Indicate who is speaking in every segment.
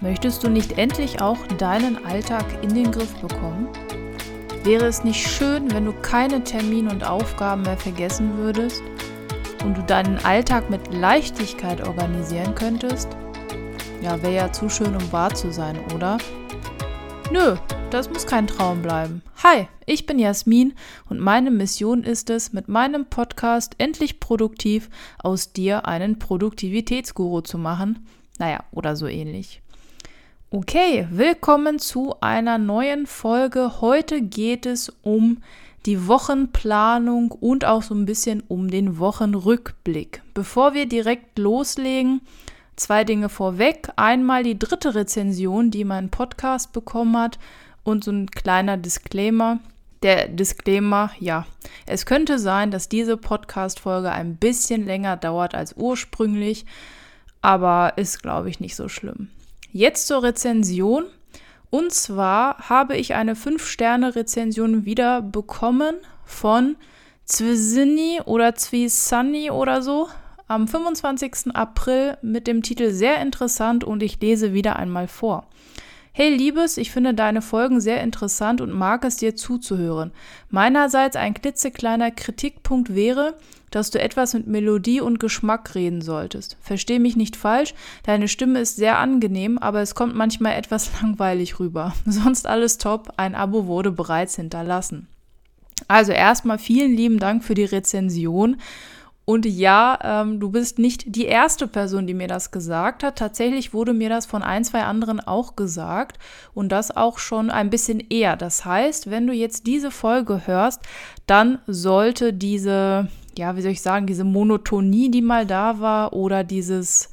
Speaker 1: Möchtest du nicht endlich auch deinen Alltag in den Griff bekommen? Wäre es nicht schön, wenn du keine Termine und Aufgaben mehr vergessen würdest und du deinen Alltag mit Leichtigkeit organisieren könntest? Ja, wäre ja zu schön, um wahr zu sein, oder? Nö, das muss kein Traum bleiben. Hi, ich bin Jasmin und meine Mission ist es, mit meinem Podcast endlich produktiv aus dir einen Produktivitätsguru zu machen. Naja, oder so ähnlich. Okay, willkommen zu einer neuen Folge. Heute geht es um die Wochenplanung und auch so ein bisschen um den Wochenrückblick. Bevor wir direkt loslegen, zwei Dinge vorweg. Einmal die dritte Rezension, die mein Podcast bekommen hat und so ein kleiner Disclaimer. Der Disclaimer, ja, es könnte sein, dass diese Podcast-Folge ein bisschen länger dauert als ursprünglich, aber ist, glaube ich, nicht so schlimm. Jetzt zur Rezension. Und zwar habe ich eine 5-Sterne-Rezension wieder bekommen von Zwisini oder Zwisani oder so am 25. April mit dem Titel sehr interessant und ich lese wieder einmal vor. Hey Liebes, ich finde deine Folgen sehr interessant und mag es dir zuzuhören. Meinerseits ein klitzekleiner Kritikpunkt wäre, dass du etwas mit Melodie und Geschmack reden solltest. Versteh mich nicht falsch, deine Stimme ist sehr angenehm, aber es kommt manchmal etwas langweilig rüber. Sonst alles top, ein Abo wurde bereits hinterlassen. Also erstmal vielen lieben Dank für die Rezension. Und ja, ähm, du bist nicht die erste Person, die mir das gesagt hat. Tatsächlich wurde mir das von ein, zwei anderen auch gesagt und das auch schon ein bisschen eher. Das heißt, wenn du jetzt diese Folge hörst, dann sollte diese, ja, wie soll ich sagen, diese Monotonie, die mal da war oder dieses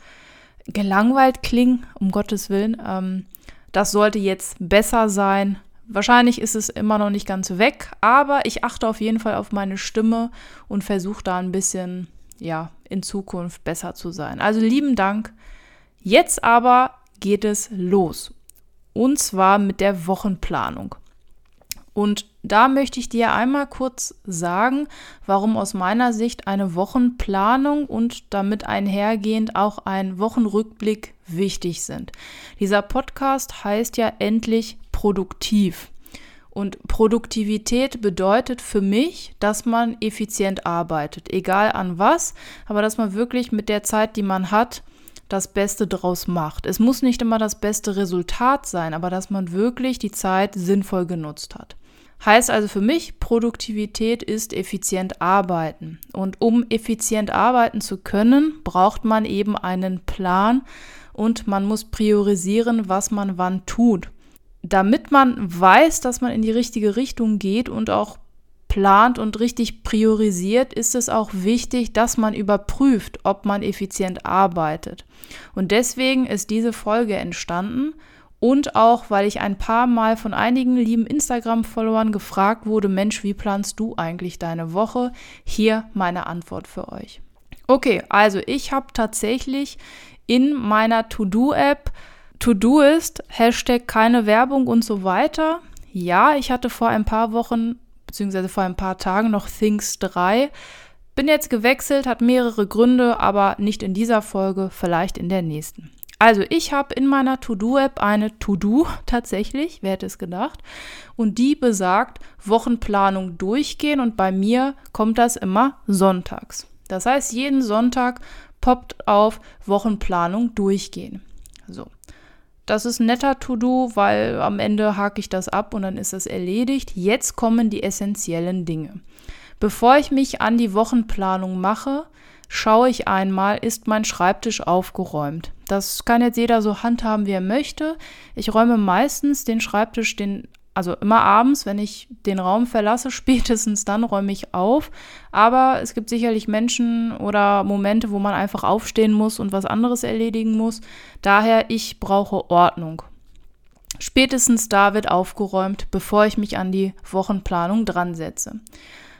Speaker 1: gelangweilt klingen, um Gottes Willen, ähm, das sollte jetzt besser sein. Wahrscheinlich ist es immer noch nicht ganz weg, aber ich achte auf jeden Fall auf meine Stimme und versuche da ein bisschen, ja, in Zukunft besser zu sein. Also lieben Dank. Jetzt aber geht es los. Und zwar mit der Wochenplanung. Und da möchte ich dir einmal kurz sagen, warum aus meiner Sicht eine Wochenplanung und damit einhergehend auch ein Wochenrückblick wichtig sind. Dieser Podcast heißt ja endlich produktiv. Und Produktivität bedeutet für mich, dass man effizient arbeitet, egal an was, aber dass man wirklich mit der Zeit, die man hat, das Beste draus macht. Es muss nicht immer das beste Resultat sein, aber dass man wirklich die Zeit sinnvoll genutzt hat. Heißt also für mich, Produktivität ist effizient arbeiten. Und um effizient arbeiten zu können, braucht man eben einen Plan und man muss priorisieren, was man wann tut. Damit man weiß, dass man in die richtige Richtung geht und auch plant und richtig priorisiert, ist es auch wichtig, dass man überprüft, ob man effizient arbeitet. Und deswegen ist diese Folge entstanden und auch, weil ich ein paar Mal von einigen lieben Instagram-Followern gefragt wurde, Mensch, wie planst du eigentlich deine Woche? Hier meine Antwort für euch. Okay, also ich habe tatsächlich in meiner To-Do-App To-Do ist, Hashtag keine Werbung und so weiter. Ja, ich hatte vor ein paar Wochen, beziehungsweise vor ein paar Tagen noch Things 3. Bin jetzt gewechselt, hat mehrere Gründe, aber nicht in dieser Folge, vielleicht in der nächsten. Also ich habe in meiner To-Do-App eine To-Do tatsächlich, wer hätte es gedacht, und die besagt Wochenplanung durchgehen und bei mir kommt das immer sonntags. Das heißt, jeden Sonntag poppt auf Wochenplanung durchgehen. So. Das ist ein netter To-Do, weil am Ende hake ich das ab und dann ist das erledigt. Jetzt kommen die essentiellen Dinge. Bevor ich mich an die Wochenplanung mache, schaue ich einmal, ist mein Schreibtisch aufgeräumt. Das kann jetzt jeder so handhaben, wie er möchte. Ich räume meistens den Schreibtisch, den, also immer abends, wenn ich den Raum verlasse, spätestens dann räume ich auf. Aber es gibt sicherlich Menschen oder Momente, wo man einfach aufstehen muss und was anderes erledigen muss. Daher, ich brauche Ordnung. Spätestens da wird aufgeräumt, bevor ich mich an die Wochenplanung dran setze.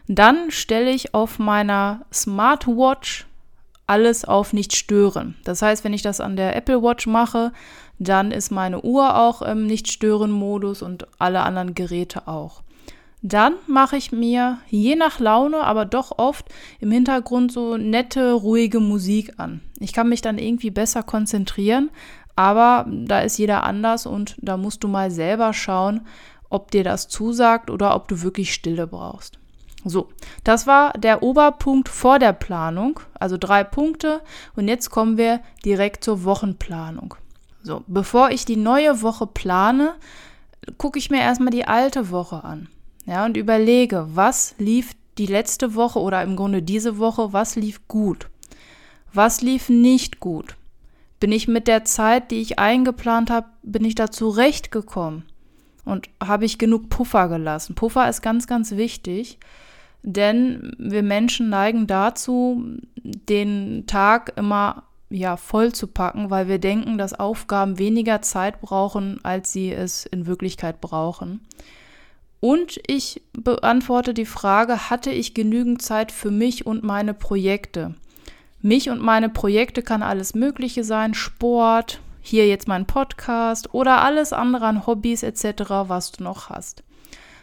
Speaker 1: Dann stelle ich auf meiner Smartwatch alles auf nicht stören. Das heißt, wenn ich das an der Apple Watch mache, dann ist meine Uhr auch im Nicht-Stören-Modus und alle anderen Geräte auch. Dann mache ich mir je nach Laune, aber doch oft im Hintergrund so nette, ruhige Musik an. Ich kann mich dann irgendwie besser konzentrieren, aber da ist jeder anders und da musst du mal selber schauen, ob dir das zusagt oder ob du wirklich Stille brauchst. So, das war der Oberpunkt vor der Planung, also drei Punkte. Und jetzt kommen wir direkt zur Wochenplanung. So, bevor ich die neue Woche plane, gucke ich mir erstmal die alte Woche an. Ja, und überlege, was lief die letzte Woche oder im Grunde diese Woche, was lief gut? Was lief nicht gut? Bin ich mit der Zeit, die ich eingeplant habe, bin ich da zurechtgekommen? Und habe ich genug Puffer gelassen? Puffer ist ganz, ganz wichtig. Denn wir Menschen neigen dazu, den Tag immer ja, voll zu packen, weil wir denken, dass Aufgaben weniger Zeit brauchen, als sie es in Wirklichkeit brauchen. Und ich beantworte die Frage, hatte ich genügend Zeit für mich und meine Projekte? Mich und meine Projekte kann alles Mögliche sein, Sport, hier jetzt mein Podcast oder alles andere an Hobbys etc., was du noch hast.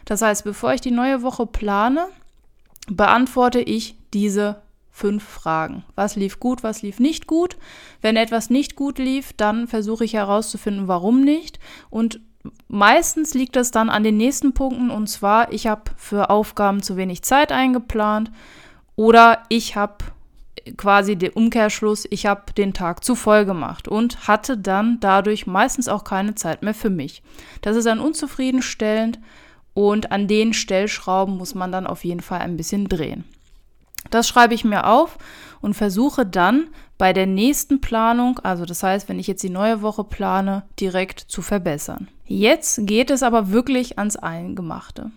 Speaker 1: Das heißt, bevor ich die neue Woche plane, beantworte ich diese fünf Fragen. Was lief gut, was lief nicht gut? Wenn etwas nicht gut lief, dann versuche ich herauszufinden, warum nicht. Und meistens liegt es dann an den nächsten Punkten. Und zwar, ich habe für Aufgaben zu wenig Zeit eingeplant oder ich habe quasi den Umkehrschluss, ich habe den Tag zu voll gemacht und hatte dann dadurch meistens auch keine Zeit mehr für mich. Das ist dann unzufriedenstellend und an den Stellschrauben muss man dann auf jeden Fall ein bisschen drehen. Das schreibe ich mir auf und versuche dann bei der nächsten Planung, also das heißt, wenn ich jetzt die neue Woche plane, direkt zu verbessern. Jetzt geht es aber wirklich ans Eingemachte.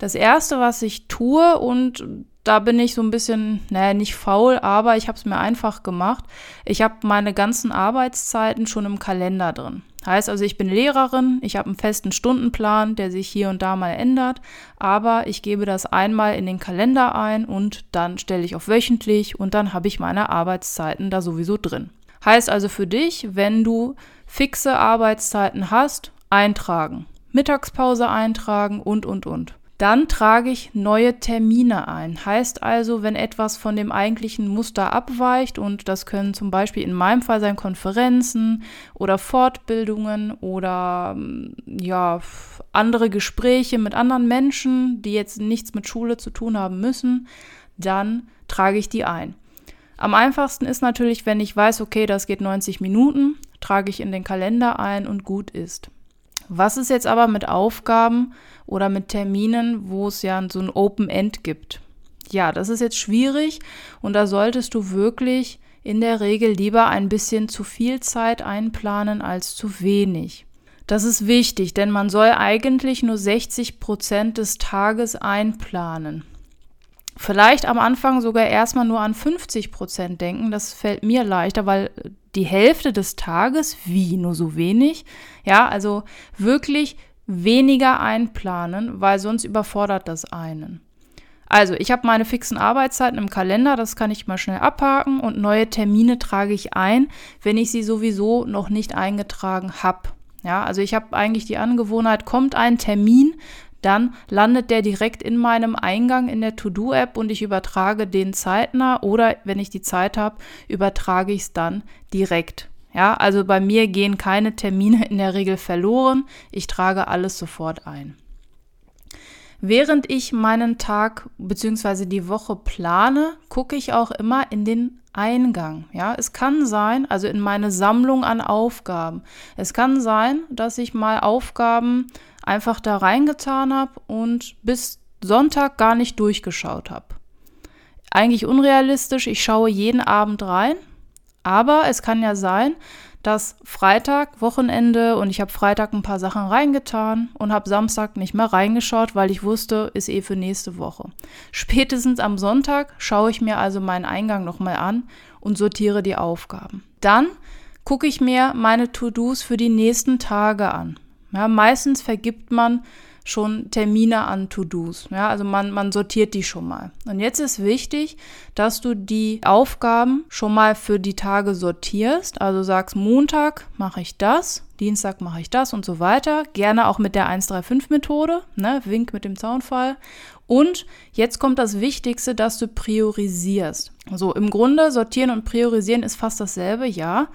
Speaker 1: Das erste, was ich tue, und da bin ich so ein bisschen, naja, nicht faul, aber ich habe es mir einfach gemacht. Ich habe meine ganzen Arbeitszeiten schon im Kalender drin. Heißt also, ich bin Lehrerin, ich habe einen festen Stundenplan, der sich hier und da mal ändert, aber ich gebe das einmal in den Kalender ein und dann stelle ich auf wöchentlich und dann habe ich meine Arbeitszeiten da sowieso drin. Heißt also für dich, wenn du fixe Arbeitszeiten hast, eintragen, Mittagspause eintragen und, und, und. Dann trage ich neue Termine ein. Heißt also, wenn etwas von dem eigentlichen Muster abweicht, und das können zum Beispiel in meinem Fall sein Konferenzen oder Fortbildungen oder mm, ja, andere Gespräche mit anderen Menschen, die jetzt nichts mit Schule zu tun haben müssen, dann trage ich die ein. Am einfachsten ist natürlich, wenn ich weiß, okay, das geht 90 Minuten, trage ich in den Kalender ein und gut ist. Was ist jetzt aber mit Aufgaben oder mit Terminen, wo es ja so ein Open End gibt? Ja, das ist jetzt schwierig und da solltest du wirklich in der Regel lieber ein bisschen zu viel Zeit einplanen als zu wenig. Das ist wichtig, denn man soll eigentlich nur 60 Prozent des Tages einplanen. Vielleicht am Anfang sogar erstmal nur an 50 Prozent denken. Das fällt mir leichter, weil die Hälfte des Tages, wie nur so wenig, ja, also wirklich weniger einplanen, weil sonst überfordert das einen. Also, ich habe meine fixen Arbeitszeiten im Kalender, das kann ich mal schnell abhaken und neue Termine trage ich ein, wenn ich sie sowieso noch nicht eingetragen habe. Ja, also ich habe eigentlich die Angewohnheit, kommt ein Termin, dann landet der direkt in meinem Eingang in der To-Do-App und ich übertrage den zeitnah oder wenn ich die Zeit habe, übertrage ich es dann direkt. Ja, also bei mir gehen keine Termine in der Regel verloren. Ich trage alles sofort ein. Während ich meinen Tag bzw. die Woche plane, gucke ich auch immer in den Eingang. Ja, es kann sein, also in meine Sammlung an Aufgaben. Es kann sein, dass ich mal Aufgaben einfach da reingetan habe und bis Sonntag gar nicht durchgeschaut habe. Eigentlich unrealistisch, ich schaue jeden Abend rein, aber es kann ja sein, dass Freitag, Wochenende und ich habe Freitag ein paar Sachen reingetan und habe Samstag nicht mehr reingeschaut, weil ich wusste, ist eh für nächste Woche. Spätestens am Sonntag schaue ich mir also meinen Eingang nochmal an und sortiere die Aufgaben. Dann gucke ich mir meine To-Dos für die nächsten Tage an. Ja, meistens vergibt man schon Termine an To-Dos. Ja, also man, man sortiert die schon mal. Und jetzt ist wichtig, dass du die Aufgaben schon mal für die Tage sortierst. Also sagst, Montag mache ich das, Dienstag mache ich das und so weiter. Gerne auch mit der 135-Methode, ne? Wink mit dem Zaunfall. Und jetzt kommt das Wichtigste, dass du priorisierst. So, im Grunde sortieren und priorisieren ist fast dasselbe, ja.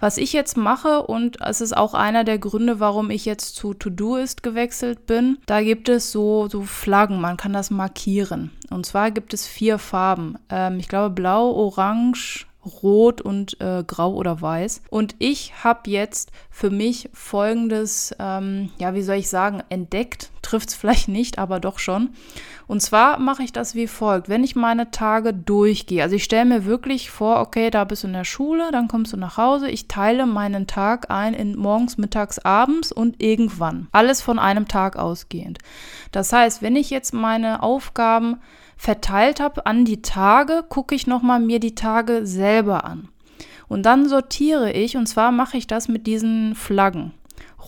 Speaker 1: Was ich jetzt mache, und es ist auch einer der Gründe, warum ich jetzt zu To-Doist gewechselt bin, da gibt es so, so Flaggen, man kann das markieren. Und zwar gibt es vier Farben. Ähm, ich glaube blau, orange, rot und äh, grau oder weiß. Und ich habe jetzt für mich folgendes, ähm, ja, wie soll ich sagen, entdeckt. Trifft es vielleicht nicht, aber doch schon. Und zwar mache ich das wie folgt. Wenn ich meine Tage durchgehe, also ich stelle mir wirklich vor, okay, da bist du in der Schule, dann kommst du nach Hause. Ich teile meinen Tag ein in morgens, mittags, abends und irgendwann. Alles von einem Tag ausgehend. Das heißt, wenn ich jetzt meine Aufgaben verteilt habe an die Tage, gucke ich nochmal mir die Tage selber an. Und dann sortiere ich, und zwar mache ich das mit diesen Flaggen.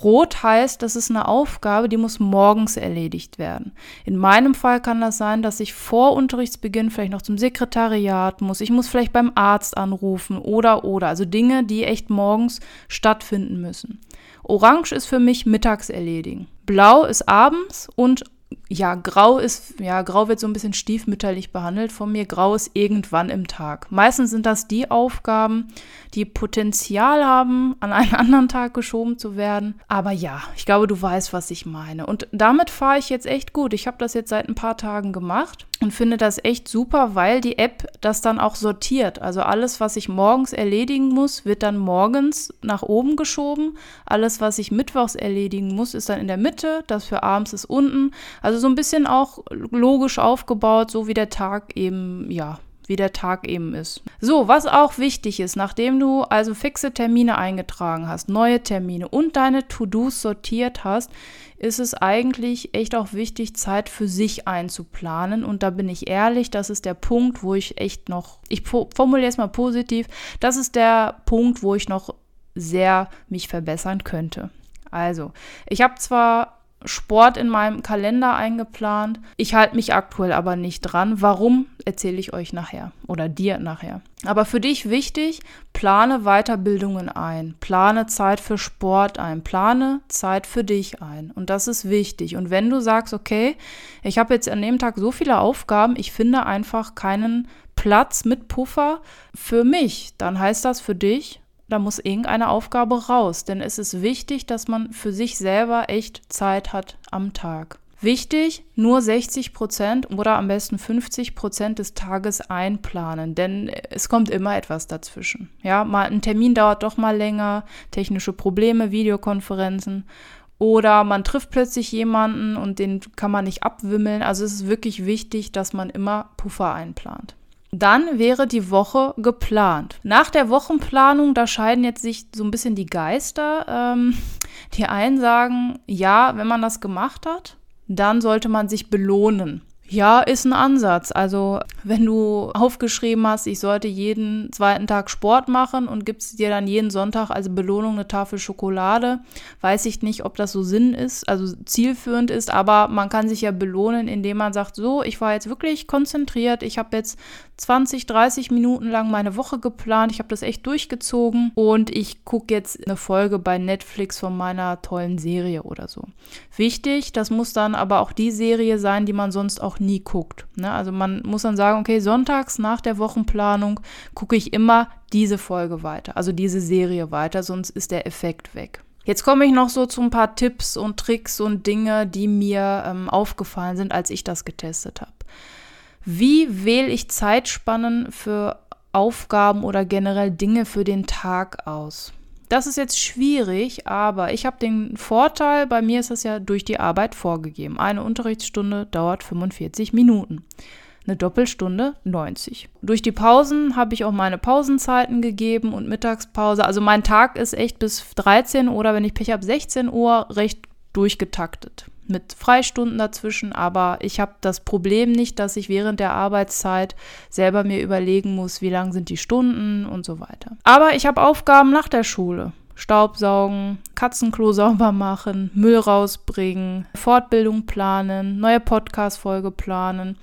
Speaker 1: Rot heißt, das ist eine Aufgabe, die muss morgens erledigt werden. In meinem Fall kann das sein, dass ich vor Unterrichtsbeginn vielleicht noch zum Sekretariat muss. Ich muss vielleicht beim Arzt anrufen oder oder. Also Dinge, die echt morgens stattfinden müssen. Orange ist für mich mittags erledigen. Blau ist abends und ja, grau ist, ja, grau wird so ein bisschen stiefmütterlich behandelt von mir. Grau ist irgendwann im Tag. Meistens sind das die Aufgaben, die Potenzial haben, an einen anderen Tag geschoben zu werden. Aber ja, ich glaube, du weißt, was ich meine. Und damit fahre ich jetzt echt gut. Ich habe das jetzt seit ein paar Tagen gemacht und finde das echt super, weil die App das dann auch sortiert. Also alles, was ich morgens erledigen muss, wird dann morgens nach oben geschoben. Alles, was ich mittwochs erledigen muss, ist dann in der Mitte. Das für abends ist unten. Also so ein bisschen auch logisch aufgebaut, so wie der Tag eben, ja, wie der Tag eben ist. So, was auch wichtig ist, nachdem du also fixe Termine eingetragen hast, neue Termine und deine To-Dos sortiert hast, ist es eigentlich echt auch wichtig, Zeit für sich einzuplanen. Und da bin ich ehrlich, das ist der Punkt, wo ich echt noch, ich formuliere es mal positiv, das ist der Punkt, wo ich noch sehr mich verbessern könnte. Also, ich habe zwar Sport in meinem Kalender eingeplant. Ich halte mich aktuell aber nicht dran. Warum, erzähle ich euch nachher oder dir nachher. Aber für dich wichtig, plane Weiterbildungen ein, plane Zeit für Sport ein, plane Zeit für dich ein. Und das ist wichtig. Und wenn du sagst, okay, ich habe jetzt an dem Tag so viele Aufgaben, ich finde einfach keinen Platz mit Puffer für mich, dann heißt das für dich, da muss irgendeine Aufgabe raus, denn es ist wichtig, dass man für sich selber echt Zeit hat am Tag. Wichtig, nur 60 Prozent oder am besten 50 Prozent des Tages einplanen, denn es kommt immer etwas dazwischen. Ja, mal ein Termin dauert doch mal länger, technische Probleme, Videokonferenzen oder man trifft plötzlich jemanden und den kann man nicht abwimmeln. Also es ist wirklich wichtig, dass man immer Puffer einplant. Dann wäre die Woche geplant. Nach der Wochenplanung, da scheiden jetzt sich so ein bisschen die Geister. Ähm, die einen sagen, ja, wenn man das gemacht hat, dann sollte man sich belohnen. Ja, ist ein Ansatz. Also, wenn du aufgeschrieben hast, ich sollte jeden zweiten Tag Sport machen und gibst dir dann jeden Sonntag als Belohnung eine Tafel Schokolade, weiß ich nicht, ob das so Sinn ist, also zielführend ist, aber man kann sich ja belohnen, indem man sagt, so, ich war jetzt wirklich konzentriert, ich habe jetzt 20, 30 Minuten lang meine Woche geplant. Ich habe das echt durchgezogen und ich gucke jetzt eine Folge bei Netflix von meiner tollen Serie oder so. Wichtig, das muss dann aber auch die Serie sein, die man sonst auch nie guckt. Ne? Also man muss dann sagen, okay, sonntags nach der Wochenplanung gucke ich immer diese Folge weiter, also diese Serie weiter, sonst ist der Effekt weg. Jetzt komme ich noch so zu ein paar Tipps und Tricks und Dinge, die mir ähm, aufgefallen sind, als ich das getestet habe. Wie wähle ich Zeitspannen für Aufgaben oder generell Dinge für den Tag aus? Das ist jetzt schwierig, aber ich habe den Vorteil, bei mir ist das ja durch die Arbeit vorgegeben. Eine Unterrichtsstunde dauert 45 Minuten. Eine Doppelstunde 90. Durch die Pausen habe ich auch meine Pausenzeiten gegeben und Mittagspause. Also mein Tag ist echt bis 13 oder wenn ich Pech habe 16 Uhr recht durchgetaktet mit Freistunden dazwischen, aber ich habe das Problem nicht, dass ich während der Arbeitszeit selber mir überlegen muss, wie lang sind die Stunden und so weiter. Aber ich habe Aufgaben nach der Schule. Staubsaugen, Katzenklo sauber machen, Müll rausbringen, Fortbildung planen, neue Podcast-Folge planen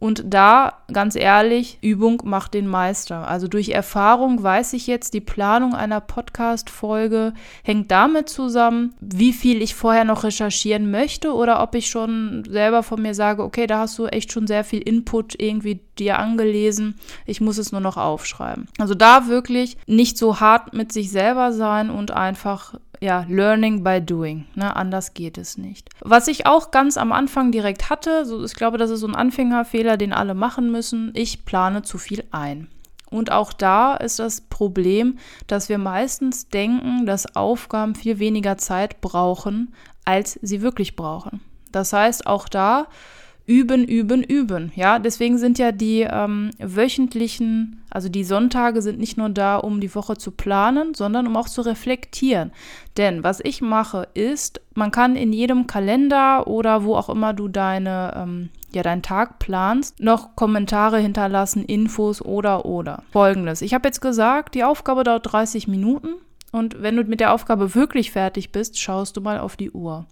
Speaker 1: Und da, ganz ehrlich, Übung macht den Meister. Also durch Erfahrung weiß ich jetzt, die Planung einer Podcast-Folge hängt damit zusammen, wie viel ich vorher noch recherchieren möchte oder ob ich schon selber von mir sage, okay, da hast du echt schon sehr viel Input irgendwie dir angelesen. Ich muss es nur noch aufschreiben. Also da wirklich nicht so hart mit sich selber sein und einfach ja, Learning by Doing. Ne? Anders geht es nicht. Was ich auch ganz am Anfang direkt hatte, so, ich glaube, das ist so ein Anfängerfehler, den alle machen müssen. Ich plane zu viel ein. Und auch da ist das Problem, dass wir meistens denken, dass Aufgaben viel weniger Zeit brauchen, als sie wirklich brauchen. Das heißt, auch da üben, üben, üben. Ja, deswegen sind ja die ähm, wöchentlichen, also die Sonntage sind nicht nur da, um die Woche zu planen, sondern um auch zu reflektieren. Denn was ich mache, ist, man kann in jedem Kalender oder wo auch immer du deine, ähm, ja, deinen Tag planst, noch Kommentare hinterlassen, Infos oder oder. Folgendes. Ich habe jetzt gesagt, die Aufgabe dauert 30 Minuten. Und wenn du mit der Aufgabe wirklich fertig bist, schaust du mal auf die Uhr.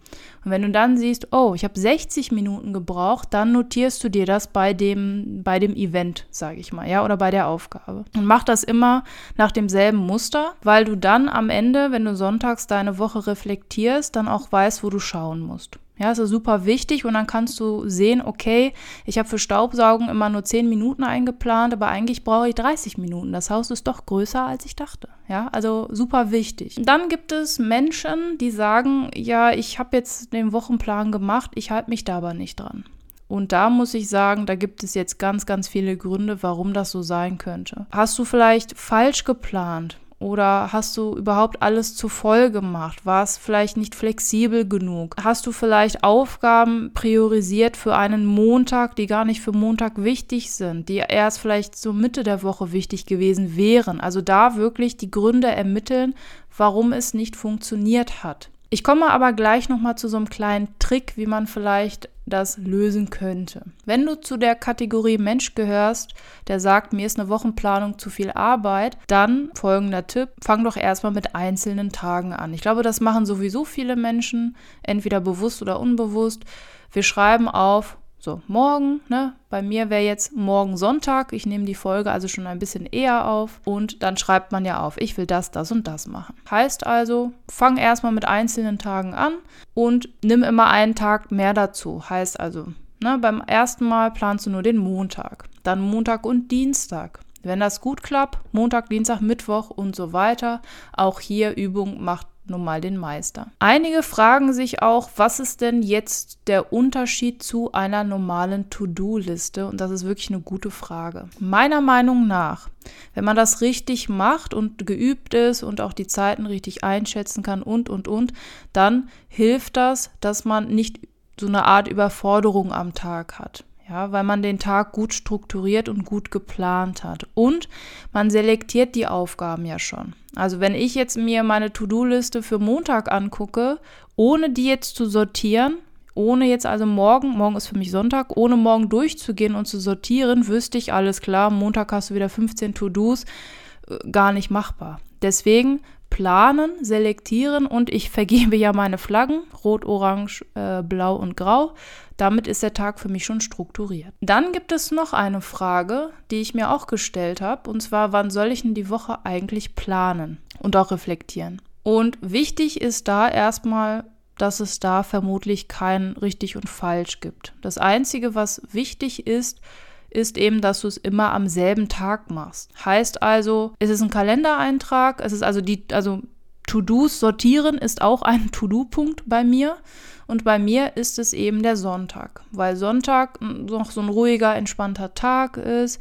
Speaker 1: Und wenn du dann siehst, oh, ich habe 60 Minuten gebraucht, dann notierst du dir das bei dem, bei dem Event, sage ich mal, ja, oder bei der Aufgabe. Und mach das immer nach demselben Muster, weil du dann am Ende, wenn du sonntags deine Woche reflektierst, dann auch weißt, wo du schauen musst. Ja, ist super wichtig und dann kannst du sehen, okay, ich habe für Staubsaugen immer nur 10 Minuten eingeplant, aber eigentlich brauche ich 30 Minuten. Das Haus ist doch größer, als ich dachte. Ja, also super wichtig. Dann gibt es Menschen, die sagen, ja, ich habe jetzt den Wochenplan gemacht, ich halte mich da aber nicht dran. Und da muss ich sagen, da gibt es jetzt ganz, ganz viele Gründe, warum das so sein könnte. Hast du vielleicht falsch geplant? Oder hast du überhaupt alles zu voll gemacht? War es vielleicht nicht flexibel genug? Hast du vielleicht Aufgaben priorisiert für einen Montag, die gar nicht für Montag wichtig sind, die erst vielleicht zur Mitte der Woche wichtig gewesen wären? Also da wirklich die Gründe ermitteln, warum es nicht funktioniert hat. Ich komme aber gleich nochmal zu so einem kleinen Trick, wie man vielleicht das lösen könnte. Wenn du zu der Kategorie Mensch gehörst, der sagt, mir ist eine Wochenplanung zu viel Arbeit, dann folgender Tipp, fang doch erstmal mit einzelnen Tagen an. Ich glaube, das machen sowieso viele Menschen, entweder bewusst oder unbewusst. Wir schreiben auf, so, morgen, ne? Bei mir wäre jetzt morgen Sonntag. Ich nehme die Folge also schon ein bisschen eher auf und dann schreibt man ja auf, ich will das, das und das machen. Heißt also, fang erstmal mit einzelnen Tagen an und nimm immer einen Tag mehr dazu. Heißt also, ne, beim ersten Mal planst du nur den Montag, dann Montag und Dienstag. Wenn das gut klappt, Montag, Dienstag, Mittwoch und so weiter. Auch hier Übung macht nun mal den Meister. Einige fragen sich auch, was ist denn jetzt der Unterschied zu einer normalen To-Do-Liste? Und das ist wirklich eine gute Frage. Meiner Meinung nach, wenn man das richtig macht und geübt ist und auch die Zeiten richtig einschätzen kann und, und, und, dann hilft das, dass man nicht so eine Art Überforderung am Tag hat. Ja, weil man den Tag gut strukturiert und gut geplant hat. Und man selektiert die Aufgaben ja schon. Also wenn ich jetzt mir meine To-Do-Liste für Montag angucke, ohne die jetzt zu sortieren, ohne jetzt also morgen, morgen ist für mich Sonntag, ohne morgen durchzugehen und zu sortieren, wüsste ich alles klar, Montag hast du wieder 15 To-Dos, äh, gar nicht machbar. Deswegen planen, selektieren und ich vergebe ja meine Flaggen, rot, orange, äh, blau und grau. Damit ist der Tag für mich schon strukturiert. Dann gibt es noch eine Frage, die ich mir auch gestellt habe, und zwar, wann soll ich denn die Woche eigentlich planen und auch reflektieren? Und wichtig ist da erstmal, dass es da vermutlich kein richtig und falsch gibt. Das Einzige, was wichtig ist, ist eben, dass du es immer am selben Tag machst. Heißt also, es ist ein Kalendereintrag, es ist also die, also To-Dos sortieren ist auch ein To-Do-Punkt bei mir. Und bei mir ist es eben der Sonntag, weil Sonntag noch so ein ruhiger, entspannter Tag ist.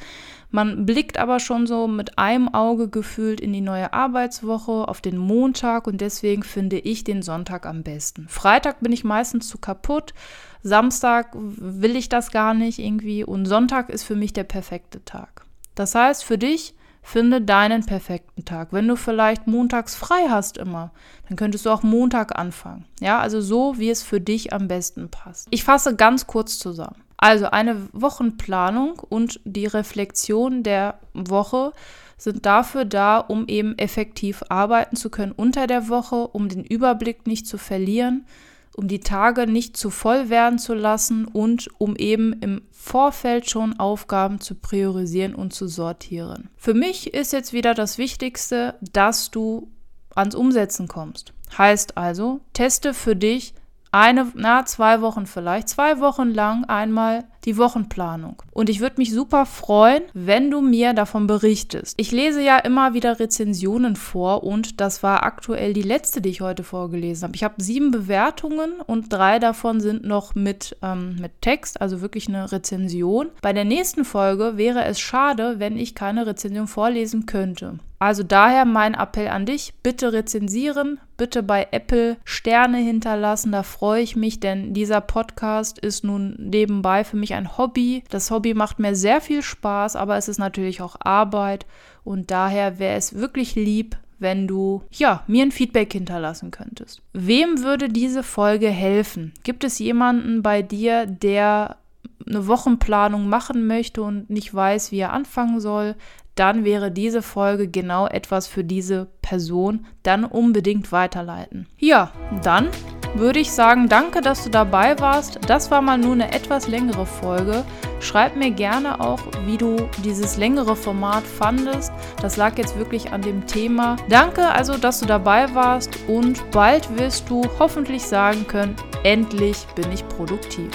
Speaker 1: Man blickt aber schon so mit einem Auge gefühlt in die neue Arbeitswoche, auf den Montag und deswegen finde ich den Sonntag am besten. Freitag bin ich meistens zu kaputt, Samstag will ich das gar nicht irgendwie und Sonntag ist für mich der perfekte Tag. Das heißt, für dich finde deinen perfekten Tag. Wenn du vielleicht montags frei hast immer, dann könntest du auch Montag anfangen. Ja, also so, wie es für dich am besten passt. Ich fasse ganz kurz zusammen. Also eine Wochenplanung und die Reflexion der Woche sind dafür da, um eben effektiv arbeiten zu können unter der Woche, um den Überblick nicht zu verlieren um die Tage nicht zu voll werden zu lassen und um eben im Vorfeld schon Aufgaben zu priorisieren und zu sortieren. Für mich ist jetzt wieder das Wichtigste, dass du ans Umsetzen kommst. Heißt also, teste für dich eine, na, zwei Wochen vielleicht, zwei Wochen lang einmal die Wochenplanung. Und ich würde mich super freuen, wenn du mir davon berichtest. Ich lese ja immer wieder Rezensionen vor und das war aktuell die letzte, die ich heute vorgelesen habe. Ich habe sieben Bewertungen und drei davon sind noch mit, ähm, mit Text, also wirklich eine Rezension. Bei der nächsten Folge wäre es schade, wenn ich keine Rezension vorlesen könnte. Also daher mein Appell an dich, bitte rezensieren, bitte bei Apple Sterne hinterlassen, da freue ich mich, denn dieser Podcast ist nun nebenbei für mich ein Hobby. Das Hobby macht mir sehr viel Spaß, aber es ist natürlich auch Arbeit und daher wäre es wirklich lieb, wenn du ja mir ein Feedback hinterlassen könntest. Wem würde diese Folge helfen? Gibt es jemanden bei dir, der eine Wochenplanung machen möchte und nicht weiß, wie er anfangen soll, dann wäre diese Folge genau etwas für diese Person. Dann unbedingt weiterleiten. Ja, dann würde ich sagen, danke, dass du dabei warst. Das war mal nur eine etwas längere Folge. Schreib mir gerne auch, wie du dieses längere Format fandest. Das lag jetzt wirklich an dem Thema. Danke also, dass du dabei warst und bald wirst du hoffentlich sagen können, endlich bin ich produktiv.